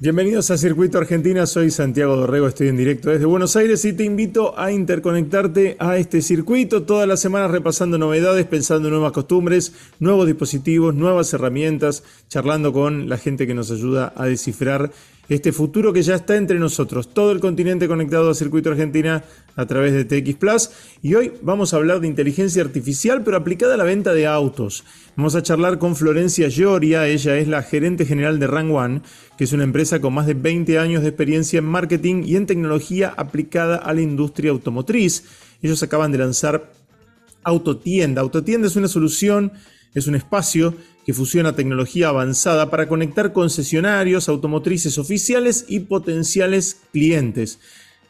Bienvenidos a Circuito Argentina, soy Santiago Dorrego, estoy en directo desde Buenos Aires y te invito a interconectarte a este circuito todas las semanas repasando novedades, pensando en nuevas costumbres, nuevos dispositivos, nuevas herramientas, charlando con la gente que nos ayuda a descifrar este futuro que ya está entre nosotros, todo el continente conectado a Circuito Argentina a través de TX Plus. Y hoy vamos a hablar de inteligencia artificial, pero aplicada a la venta de autos. Vamos a charlar con Florencia Lloria, ella es la gerente general de Rang One, que es una empresa con más de 20 años de experiencia en marketing y en tecnología aplicada a la industria automotriz. Ellos acaban de lanzar Autotienda. Autotienda es una solución, es un espacio que fusiona tecnología avanzada para conectar concesionarios automotrices oficiales y potenciales clientes.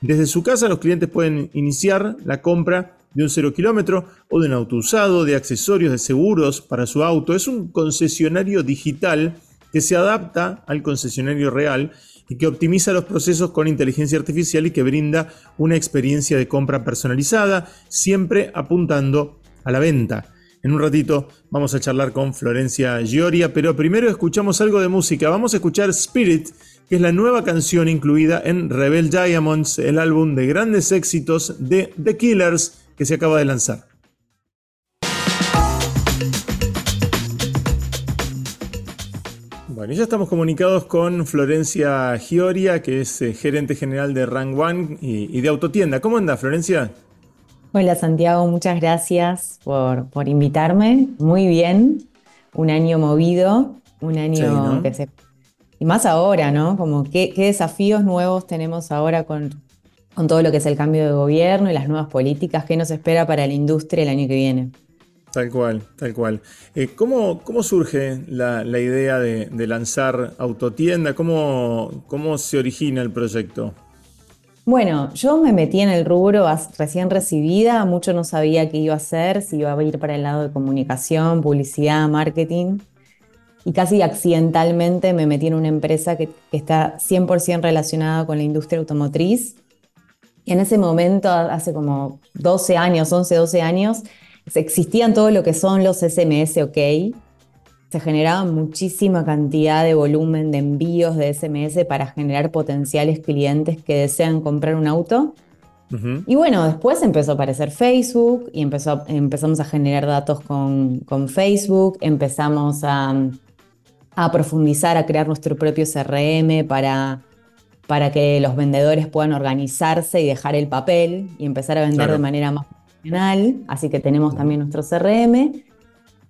Desde su casa los clientes pueden iniciar la compra de un cero kilómetro o de un auto usado, de accesorios, de seguros para su auto. Es un concesionario digital que se adapta al concesionario real y que optimiza los procesos con inteligencia artificial y que brinda una experiencia de compra personalizada, siempre apuntando a la venta. En un ratito vamos a charlar con Florencia Gioria, pero primero escuchamos algo de música. Vamos a escuchar Spirit, que es la nueva canción incluida en Rebel Diamonds, el álbum de grandes éxitos de The Killers que se acaba de lanzar. Bueno, ya estamos comunicados con Florencia Gioria, que es eh, gerente general de Rang One y, y de Autotienda. ¿Cómo anda, Florencia? Hola Santiago, muchas gracias por, invitarme. Muy bien, un año movido, un año que se... Y más ahora, ¿no? Como qué, desafíos nuevos tenemos ahora con, con todo lo que es el cambio de gobierno y las nuevas políticas, qué nos espera para la industria el año que viene. Tal cual, tal cual. Eh, ¿cómo, ¿cómo, surge la, idea de, lanzar Autotienda? ¿Cómo, ¿Cómo se origina el proyecto? Bueno, yo me metí en el rubro recién recibida, mucho no sabía qué iba a hacer, si iba a ir para el lado de comunicación, publicidad, marketing, y casi accidentalmente me metí en una empresa que, está 100% relacionada con la industria automotriz. Y en ese momento, hace como 12 años, 11, 12 años, existían todo lo que son los SMS OK, se generaba muchísima cantidad de volumen de envíos de SMS para generar potenciales clientes que desean comprar un auto. Y bueno, después empezó a aparecer Facebook y empezó, empezamos a generar datos con, Facebook, empezamos a, profundizar, a crear nuestro propio CRM para, para que los vendedores puedan organizarse y dejar el papel y empezar a vender de manera más profesional. Así que tenemos también nuestro CRM.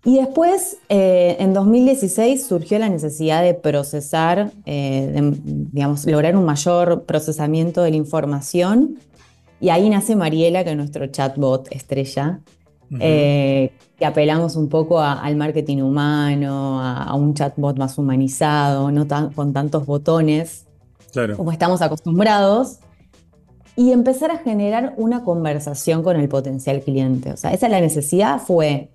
Y después, eh, en 2016, surgió la necesidad de procesar, eh, digamos, lograr un mayor procesamiento de la información. Y ahí nace Mariela, que es nuestro chatbot estrella, eh, que apelamos un poco al marketing humano, a, un chatbot más humanizado, no con tantos botones como estamos acostumbrados. Y empezar a generar una conversación con el potencial cliente. O sea, esa es la necesidad, fue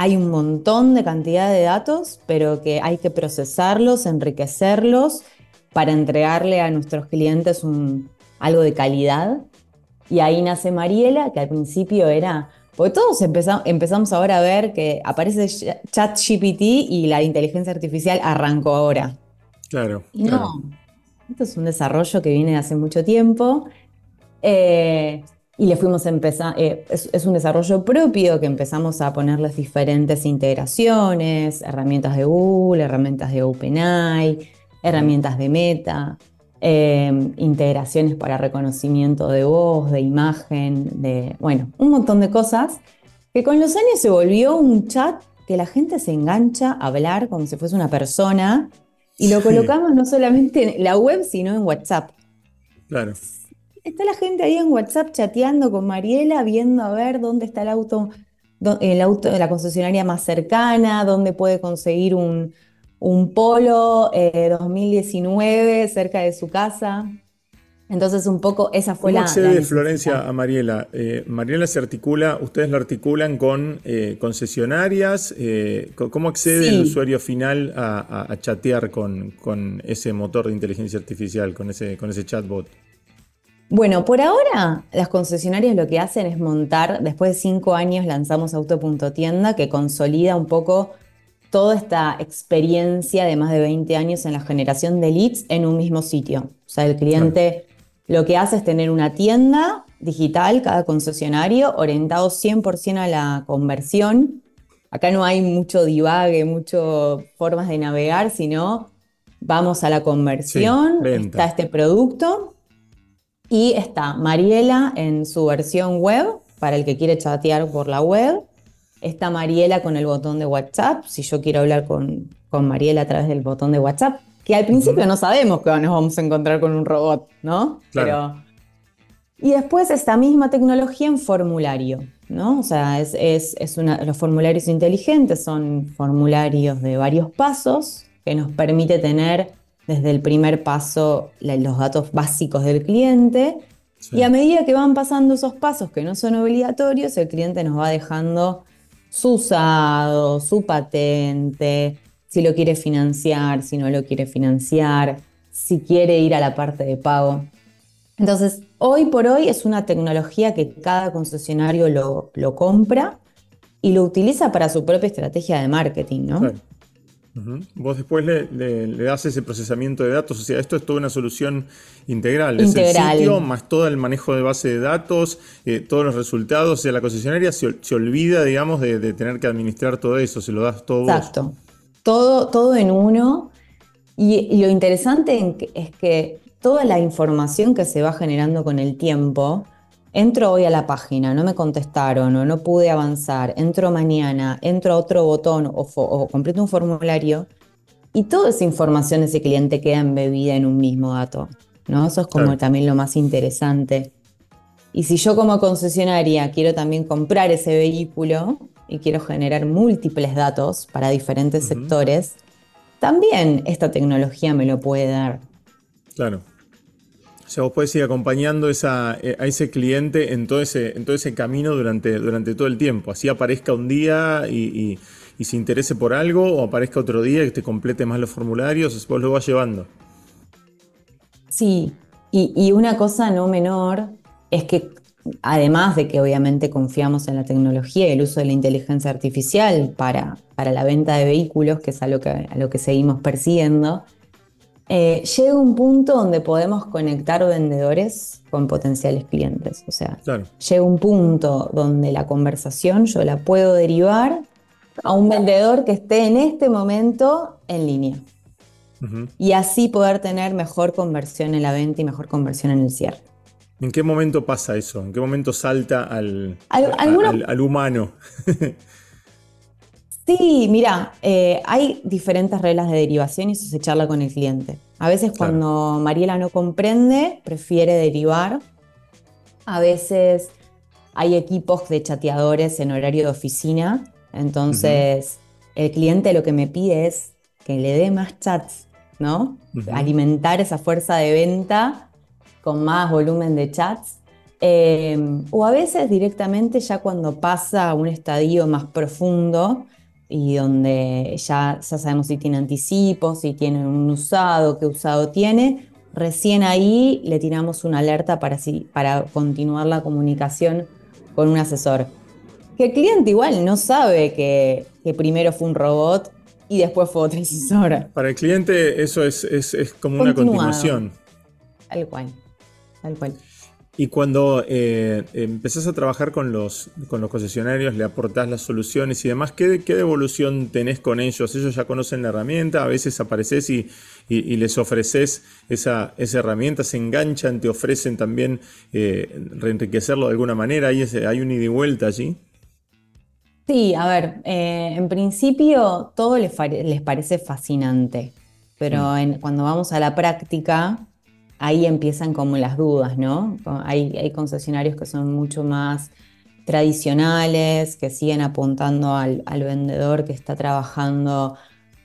hay un montón de cantidad de datos, pero que hay que procesarlos, enriquecerlos para entregarle a nuestros clientes un, algo de calidad. Y ahí nace Mariela, que al principio era, porque todos empezamos, empezamos ahora a ver que aparece ChatGPT y la inteligencia artificial arrancó ahora. Claro. no, esto es un desarrollo que viene de hace mucho tiempo. Eh, y le fuimos a empezar, eh, es, un desarrollo propio que empezamos a poner las diferentes integraciones, herramientas de Google, herramientas de OpenAI, herramientas de Meta, em, integraciones para reconocimiento de voz, de imagen, de, bueno, un montón de cosas que con los años se volvió un chat que la gente se engancha a hablar como si fuese una persona y lo colocamos no solamente en la web, sino en WhatsApp. Claro. Está la gente ahí en WhatsApp chateando con Mariela, viendo a ver dónde está el auto, el auto de la concesionaria más cercana, dónde puede conseguir un, polo 2019 eh, cerca de su casa. Entonces, un poco esa fue ¿Cómo la. ¿Cómo accede Florencia a Mariela? Eh, Mariela se articula, ustedes lo articulan con eh, concesionarias. ¿Cómo accede el usuario final a, chatear con, con, ese motor de inteligencia artificial, con ese, con ese chatbot? Bueno, por ahora las concesionarias lo que hacen es montar, después de cinco años lanzamos Auto.tienda que consolida un poco toda esta experiencia de más de 20 años en la generación de leads en un mismo sitio. O sea, el cliente lo que hace es tener una tienda digital, cada concesionario, orientado 100% a la conversión. Acá no hay mucho divague, muchas formas de navegar, sino vamos a la conversión, está este producto y está Mariela en su versión web, para el que quiere chatear por la web. Está Mariela con el botón de WhatsApp, si yo quiero hablar con, con Mariela a través del botón de WhatsApp, que al principio no sabemos que nos vamos a encontrar con un robot, ¿no? Pero, y después esta misma tecnología en formulario, ¿no? O sea, es, es, una, los formularios inteligentes son formularios de varios pasos que nos permite tener desde el primer paso los datos básicos del cliente y a medida que van pasando esos pasos que no son obligatorios, el cliente nos va dejando su usado, su patente, si lo quiere financiar, si no lo quiere financiar, si quiere ir a la parte de pago. Entonces, hoy por hoy es una tecnología que cada concesionario lo, lo compra y lo utiliza para su propia estrategia de marketing, ¿no? Vos después le, das ese procesamiento de datos, o sea, esto es toda una solución integral. Es el sitio más todo el manejo de base de datos, eh, todos los resultados, o sea, la concesionaria se, olvida, digamos, de, tener que administrar todo eso, se lo das todo Exacto. Todo, todo en uno. Y, lo interesante es que toda la información que se va generando con el tiempo, entro hoy a la página, no me contestaron o no pude avanzar, entro mañana, entro a otro botón o, completo un formulario y toda esa información de ese cliente queda embebida en un mismo dato. ¿no? Eso es como también lo más interesante. Y si yo como concesionaria quiero también comprar ese vehículo y quiero generar múltiples datos para diferentes sectores, también esta tecnología me lo puede dar. Claro. O sea, vos podés ir acompañando eh, a ese cliente en todo ese, en todo ese camino durante, todo el tiempo. Así aparezca un día y, se interese por algo, o aparezca otro día que te complete más los formularios, vos lo vas llevando. Sí, y, una cosa no menor es que además de que obviamente confiamos en la tecnología y el uso de la inteligencia artificial para, para la venta de vehículos, que es a lo que, a lo que seguimos persiguiendo, eh, llega un punto donde podemos conectar vendedores con potenciales clientes. O sea, llega un punto donde la conversación yo la puedo derivar a un vendedor que esté en este momento en línea. Y así poder tener mejor conversión en la venta y mejor conversión en el cierre. ¿En qué momento pasa eso? ¿En qué momento salta al, al humano? Sí, mira, eh, hay diferentes reglas de derivación y eso se charla con el cliente. A veces cuando Mariela no comprende, prefiere derivar. A veces hay equipos de chateadores en horario de oficina. Entonces, el cliente lo que me pide es que le dé más chats, ¿no? Alimentar esa fuerza de venta con más volumen de chats. Eh, o a veces directamente ya cuando pasa a un estadio más profundo, y donde ya, ya sabemos si tiene anticipos, si tiene un usado, qué usado tiene, recién ahí le tiramos una alerta para, para continuar la comunicación con un asesor. Que el cliente igual no sabe que, primero fue un robot y después fue otro asesor. Para el cliente eso es, es, como una continuación. Tal cual, tal cual. Y cuando eh, empezás a trabajar con los, con los concesionarios, le aportás las soluciones y demás, ¿qué, ¿qué, devolución tenés con ellos? Ellos ya conocen la herramienta, a veces apareces y, les ofreces esa, esa, herramienta, se enganchan, te ofrecen también eh, reenriquecerlo de alguna manera, ¿Hay, ¿hay un ida y vuelta allí? Sí, a ver, eh, en principio todo les, les parece fascinante, pero mm. cuando vamos a la práctica ahí empiezan como las dudas, ¿no? Hay, concesionarios que son mucho más tradicionales, que siguen apuntando al, vendedor que está trabajando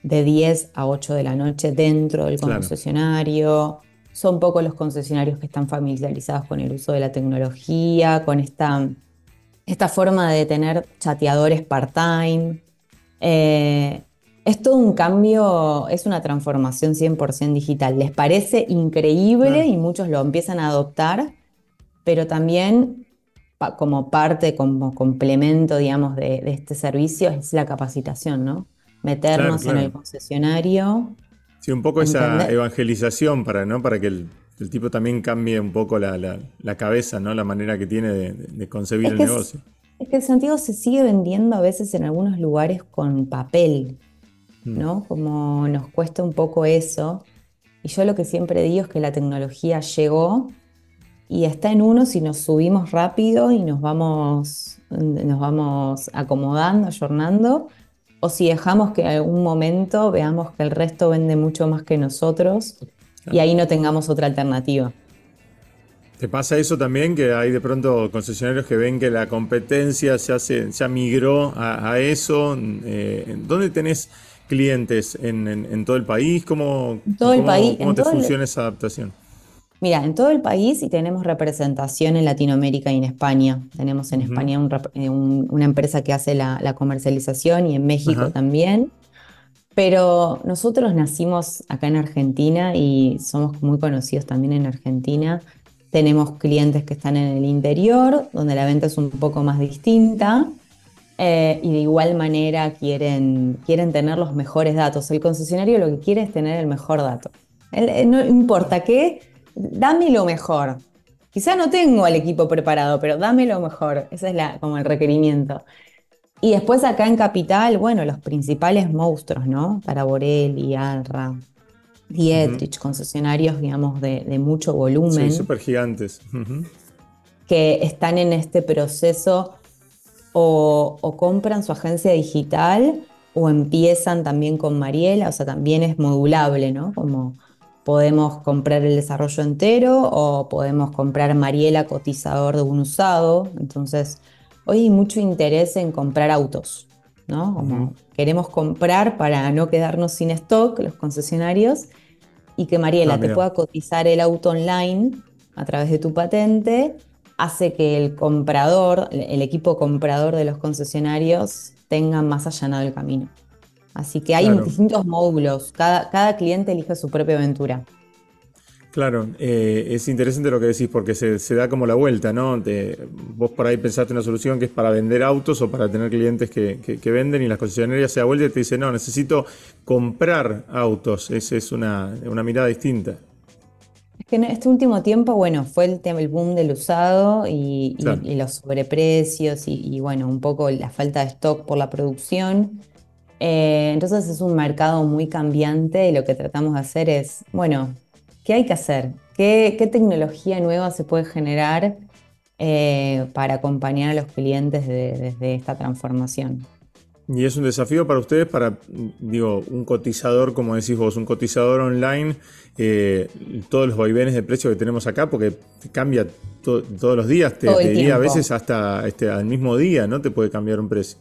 de 10 a 8 de la noche dentro del concesionario. Son pocos los concesionarios que están familiarizados con el uso de la tecnología, con esta, esta forma de tener chateadores part-time. Eh, es todo un cambio, es una transformación 100% digital. Les parece increíble y muchos lo empiezan a adoptar, pero también como parte, como complemento, digamos, de, este servicio es la capacitación, ¿no? meternos en el concesionario. Sí, un poco esa evangelización para, ¿no? para que el, tipo también cambie un poco la, cabeza, ¿no? la manera que tiene de, concebir el negocio. Es, que el Santiago se sigue vendiendo a veces en algunos lugares con papel. ¿No? Como nos cuesta un poco eso. Y yo lo que siempre digo es que la tecnología llegó y está en uno si nos subimos rápido y nos vamos, nos vamos acomodando, ayornando, o si dejamos que en algún momento veamos que el resto vende mucho más que nosotros y ahí no tengamos otra alternativa. ¿Te pasa eso también? Que hay de pronto concesionarios que ven que la competencia ya, se, ya migró a, eso. Eh, ¿Dónde tenés clientes? ¿En, todo el país? ¿Cómo, todo el país, cómo te funciona esa adaptación? Mira, en todo el país y tenemos representación en Latinoamérica y en España. Tenemos en España eh, una empresa que hace la, comercialización y en México también. Pero nosotros nacimos acá en Argentina y somos muy conocidos también en Argentina. Tenemos clientes que están en el interior, donde la venta es un poco más distinta. Eh, y de igual manera quieren, quieren tener los mejores datos. El concesionario lo que quiere es tener el mejor dato. Eh, no importa qué, dame lo mejor. Quizá no tengo al equipo preparado, pero dame lo mejor. Ese es la, como el requerimiento. Y después acá en Capital, bueno, los principales monstruos, ¿no? Para Borelli, Alra, Dietrich, concesionarios, digamos, de, mucho volumen. Sí, súper gigantes. Que están en este proceso o, o, compran su agencia digital o empiezan también con Mariela, o sea, también es modulable, ¿no? Como Podemos comprar el desarrollo entero o podemos comprar Mariela cotizador de un usado. Entonces, hoy hay mucho interés en comprar autos, ¿no? Como queremos comprar para no quedarnos sin stock, los concesionarios, y que Mariela ah, te pueda cotizar el auto online a través de tu patente, hace que el comprador, el equipo comprador de los concesionarios tenga más allanado el camino. Así que hay distintos módulos, cada, cada, cliente elige su propia aventura. Claro, eh, es interesante lo que decís porque se, da como la vuelta, ¿no? vos por ahí pensaste una solución que es para vender autos o para tener clientes que, venden y las concesionarias se da vuelta y te dicen, no, necesito comprar autos. Esa es una, mirada distinta. Es que en este último tiempo, bueno, fue el, tema, el boom del usado y, los sobreprecios y, y, bueno, un poco la falta de stock por la producción. Eh, entonces es un mercado muy cambiante y lo que tratamos de hacer es, bueno, ¿qué hay que hacer? ¿Qué, tecnología nueva se puede generar eh, para acompañar a los clientes desde esta transformación? Y es un desafío para ustedes, para, digo, un cotizador, como decís vos, un cotizador online, eh, todos los vaivenes de precio que tenemos acá, porque cambia todos los días, te, diría a veces hasta este, al mismo día, ¿no? Te puede cambiar un precio.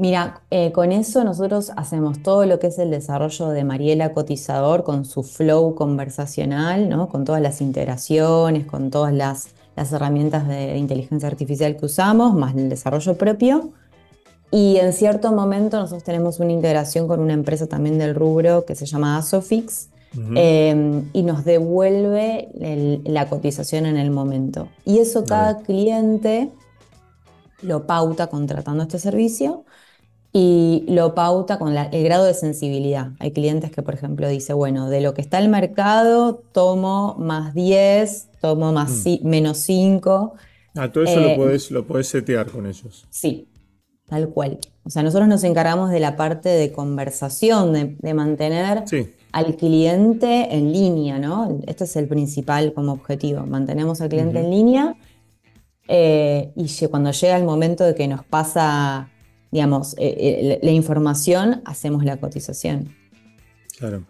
Mira, eh, con eso nosotros hacemos todo lo que es el desarrollo de Mariela Cotizador con su flow conversacional, ¿no? con todas las integraciones, con todas las, herramientas de inteligencia artificial que usamos, más el desarrollo propio. Y en cierto momento nosotros tenemos una integración con una empresa también del rubro que se llama Asofix eh, y nos devuelve la cotización en el momento. Y eso cada cliente lo pauta contratando este servicio y lo pauta con el grado de sensibilidad. Hay clientes que, por ejemplo, dice, bueno, de lo que está el mercado, tomo más 10, tomo más mm. menos 5. Ah, todo eso lo, eh, puedes, lo puedes setear con ellos. Sí, tal cual. O sea, nosotros nos encargamos de la parte de conversación, de, mantener al cliente en línea, ¿no? Este es el principal como objetivo. Mantenemos al cliente en línea eh, y cuando llega el momento de que nos pasa digamos, eh, eh, la información, hacemos la cotización. Claro.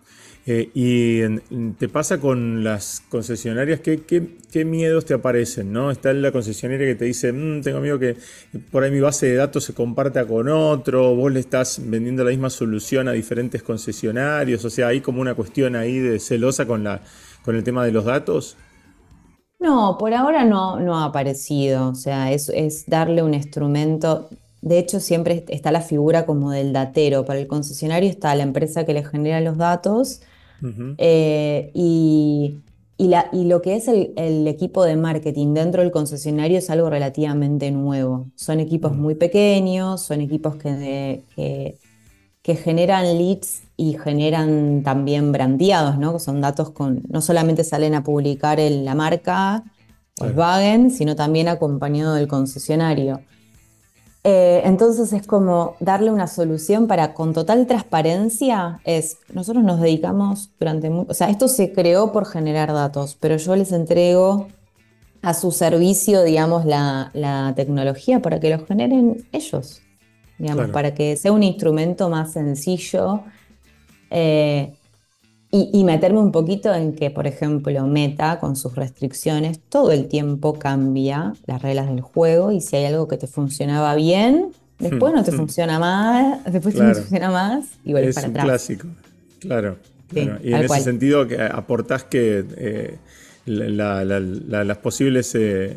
Eh, ¿Y te pasa con las concesionarias? ¿Qué, qué, miedos te aparecen? ¿no? Está la concesionaria que te dice, mm, tengo miedo que por ahí mi base de datos se comparta con otro, vos le estás vendiendo la misma solución a diferentes concesionarios, o sea, hay como una cuestión ahí de celosa con, la, con el tema de los datos. No, por ahora no, no ha aparecido, o sea, es, es darle un instrumento, de hecho, siempre está la figura como del datero. Para el concesionario está la empresa que le genera los datos eh, y, lo que es el, equipo de marketing dentro del concesionario es algo relativamente nuevo. Son equipos muy pequeños, son equipos que, que generan leads y generan también brandeados, ¿no? Son datos con, no solamente salen a publicar en la marca Volkswagen, sino también acompañado del concesionario. Eh, entonces es como darle una solución para con total transparencia, es, nosotros nos dedicamos durante, o sea, esto se creó por generar datos, pero yo les entrego a su servicio, digamos, la, tecnología para que lo generen ellos, digamos, para que sea un instrumento más sencillo. Eh, y, meterme un poquito en que, por ejemplo, Meta, con sus restricciones, todo el tiempo cambia las reglas del juego y si hay algo que te funcionaba bien, después no te hmm. funciona más, después no te funciona más y vuelves para atrás. Es clásico, claro. y en ese sentido que aportás que eh, las posibles eh,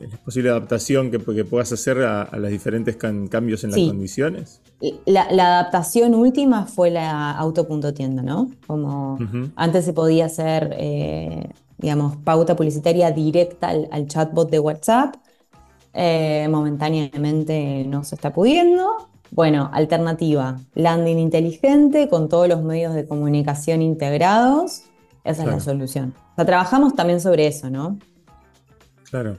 la posible adaptación que, puedas hacer a, los diferentes cambios en las condiciones. La, adaptación última fue la auto.tienda, ¿no? Como antes se podía hacer, eh, digamos, pauta publicitaria directa al, chatbot de WhatsApp. Eh, momentáneamente no se está pudiendo. Bueno, alternativa, landing inteligente con todos los medios de comunicación integrados. Esa es la solución. O sea, trabajamos también sobre eso, ¿no? Claro.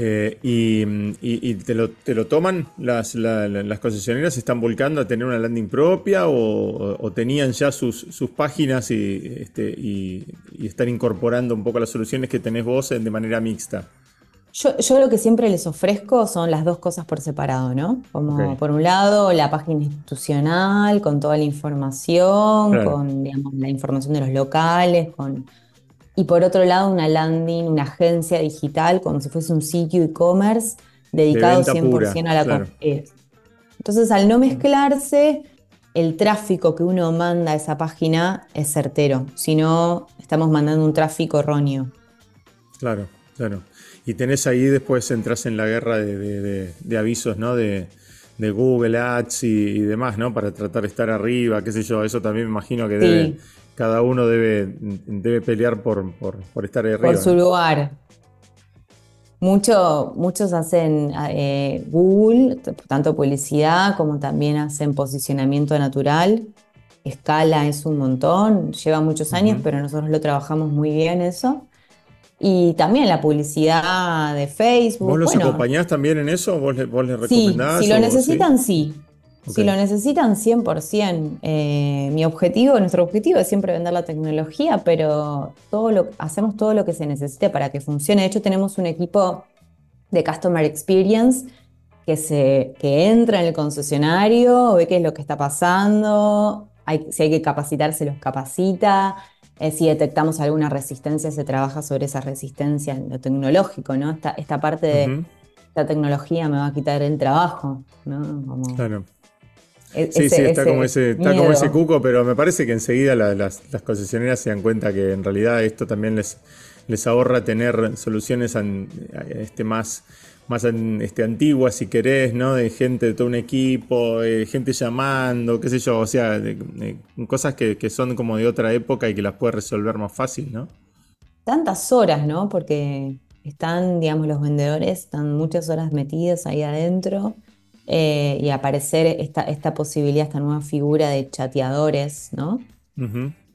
Eh, y, te, lo, toman las, las concesionarias, se están volcando a tener una landing propia o, tenían ya sus, páginas este, y, están incorporando un poco las soluciones que tenés vos de manera mixta. Yo, lo que siempre les ofrezco son las dos cosas por separado, ¿no? Como por un lado la página institucional con toda la información, con la información de los locales, con y por otro lado una landing, una agencia digital, como si fuese un sitio e-commerce dedicado 100% a la Entonces, al no mezclarse, el tráfico que uno manda a esa página es certero, si no, estamos mandando un tráfico erróneo. Claro, claro. Y tenés ahí después entras en la guerra de, avisos, ¿no? De, Google Ads y, demás, ¿no? Para tratar de estar arriba, qué sé yo, eso también me imagino que debe, cada uno debe, debe pelear por, por, estar arriba. Por su lugar. Mucho, muchos hacen eh, Google, tanto publicidad como también hacen posicionamiento natural. Escala es un montón, lleva muchos años, pero nosotros lo trabajamos muy bien eso. Y también la publicidad de Facebook. ¿Vos los acompañás también en eso? ¿Vos, vos les recomendás? Sí, si lo necesitan, sí. Si lo necesitan 100%, eh, mi objetivo, nuestro objetivo es siempre vender la tecnología, pero todo lo, hacemos todo lo que se necesite para que funcione. De hecho, tenemos un equipo de Customer Experience que, se, que entra en el concesionario, ve qué es lo que está pasando, si hay que capacitarse, los capacita. Eh, si detectamos alguna resistencia, se trabaja sobre esa resistencia en lo tecnológico, ¿no? Esta, esta parte de esta tecnología me va a quitar el trabajo, ¿no? claro. E-, sí, sí, está, como ese, está como ese cuco, pero me parece que enseguida las, concesionarias se dan cuenta que en realidad esto también les, les ahorra tener soluciones este, más, más este, antiguas, si querés, ¿no? De gente de todo un equipo, gente llamando, qué sé yo, o sea, cosas que, que, son como de otra época y que las puedes resolver más fácil, ¿no? Tantas horas, ¿no? Porque están, digamos, los vendedores, están muchas horas metidos ahí adentro eh, y aparecer esta, esta posibilidad, esta nueva figura de chateadores, ¿no?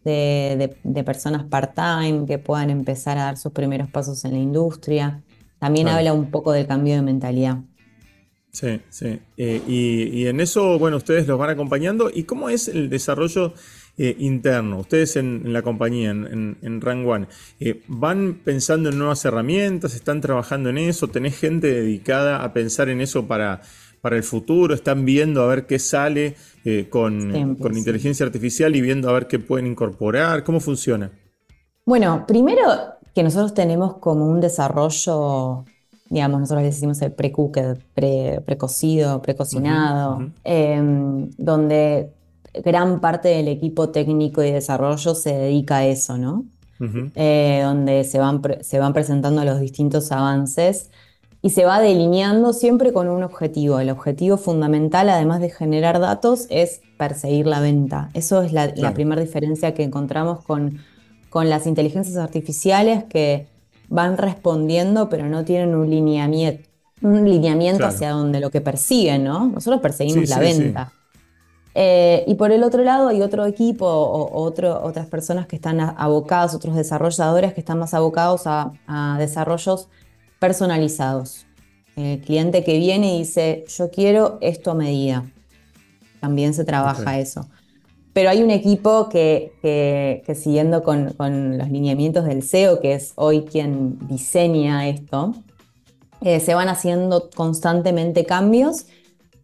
de, personas part-time que puedan empezar a dar sus primeros pasos en la industria. También habla un poco del cambio de mentalidad. Sí, sí. Eh, y, en eso, bueno, ustedes los van acompañando. ¿Y cómo es el desarrollo eh, interno? Ustedes en, la compañía, en, en, Rang One, ¿van pensando en nuevas herramientas? ¿Están trabajando en eso? ¿Tenés gente dedicada a pensar en eso para para el futuro, están viendo a ver qué sale eh, con, inteligencia artificial y viendo a ver qué pueden incorporar, ¿cómo funciona? Bueno, primero que nosotros tenemos como un desarrollo, digamos, nosotros le decimos el pre-cooked, precocido, precocinado, em, donde gran parte del equipo técnico y desarrollo se dedica a eso, ¿no? Eh, donde se van, se van presentando los distintos avances y se va delineando siempre con un objetivo. El objetivo fundamental, además de generar datos, es perseguir la venta. Eso es la, primera diferencia que encontramos con, con las inteligencias artificiales que van respondiendo, pero no tienen un lineamiento, un lineamiento hacia donde lo que persiguen, ¿no? Nosotros perseguimos la venta. Eh, y por el otro lado hay otro equipo o otras personas que están abocadas, otros desarrolladores que están más abocados a, desarrollos personalizados. El cliente que viene y dice, yo quiero esto a medida. También se trabaja eso. Pero hay un equipo que, siguiendo con, los lineamientos del SEO, que es hoy quien diseña esto, eh, se van haciendo constantemente cambios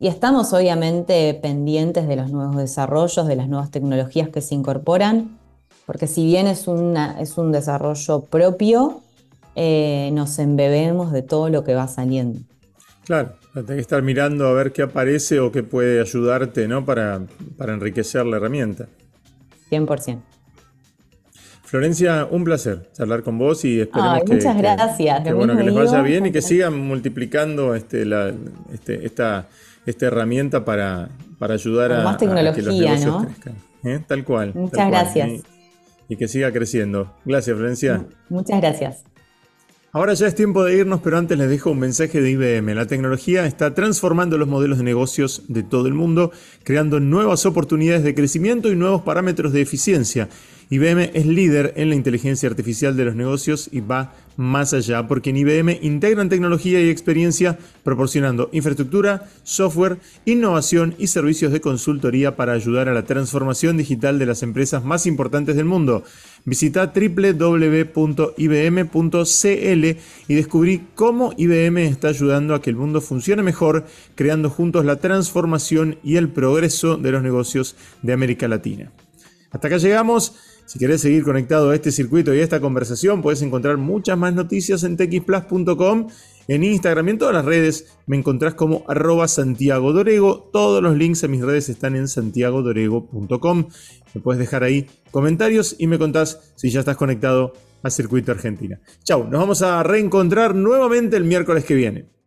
y estamos obviamente pendientes de los nuevos desarrollos, de las nuevas tecnologías que se incorporan, porque si bien es, es un desarrollo propio, eh, nos embebemos de todo lo que va saliendo. Claro, tenés que estar mirando a ver qué aparece o qué puede ayudarte ¿no? para, para enriquecer la herramienta. 100%. Florencia, un placer charlar con vos y esperemos que, muchas gracias. Que, bueno, que les vaya bien y que sigan multiplicando este, la, este, esta, esta herramienta para, para ayudar a, que los negocios crezcan. ¿eh? Tal cual. Muchas gracias. Y, que siga creciendo. Gracias, Florencia. Muchas gracias. Ahora ya es tiempo de irnos, pero antes les dejo un mensaje de IBM. La tecnología está transformando los modelos de negocios de todo el mundo, creando nuevas oportunidades de crecimiento y nuevos parámetros de eficiencia. IBM es líder en la inteligencia artificial de los negocios y va más allá, porque en IBM integran tecnología y experiencia proporcionando infraestructura, software, innovación y servicios de consultoría para ayudar a la transformación digital de las empresas más importantes del mundo. Visita www.ibm.cl y descubrí cómo IBM está ayudando a que el mundo funcione mejor, creando juntos la transformación y el progreso de los negocios de América Latina. Hasta acá llegamos. Si querés seguir conectado a este circuito y a esta conversación, puedes encontrar muchas más noticias en txplus.com. En Instagram y en todas las redes me encontrás como arroba Santiago Dorego. Todos los links a mis redes están en santiagodorego.com. Me puedes dejar ahí comentarios y me contás si ya estás conectado a Circuito Argentina. Chau, nos vamos a reencontrar nuevamente el miércoles que viene.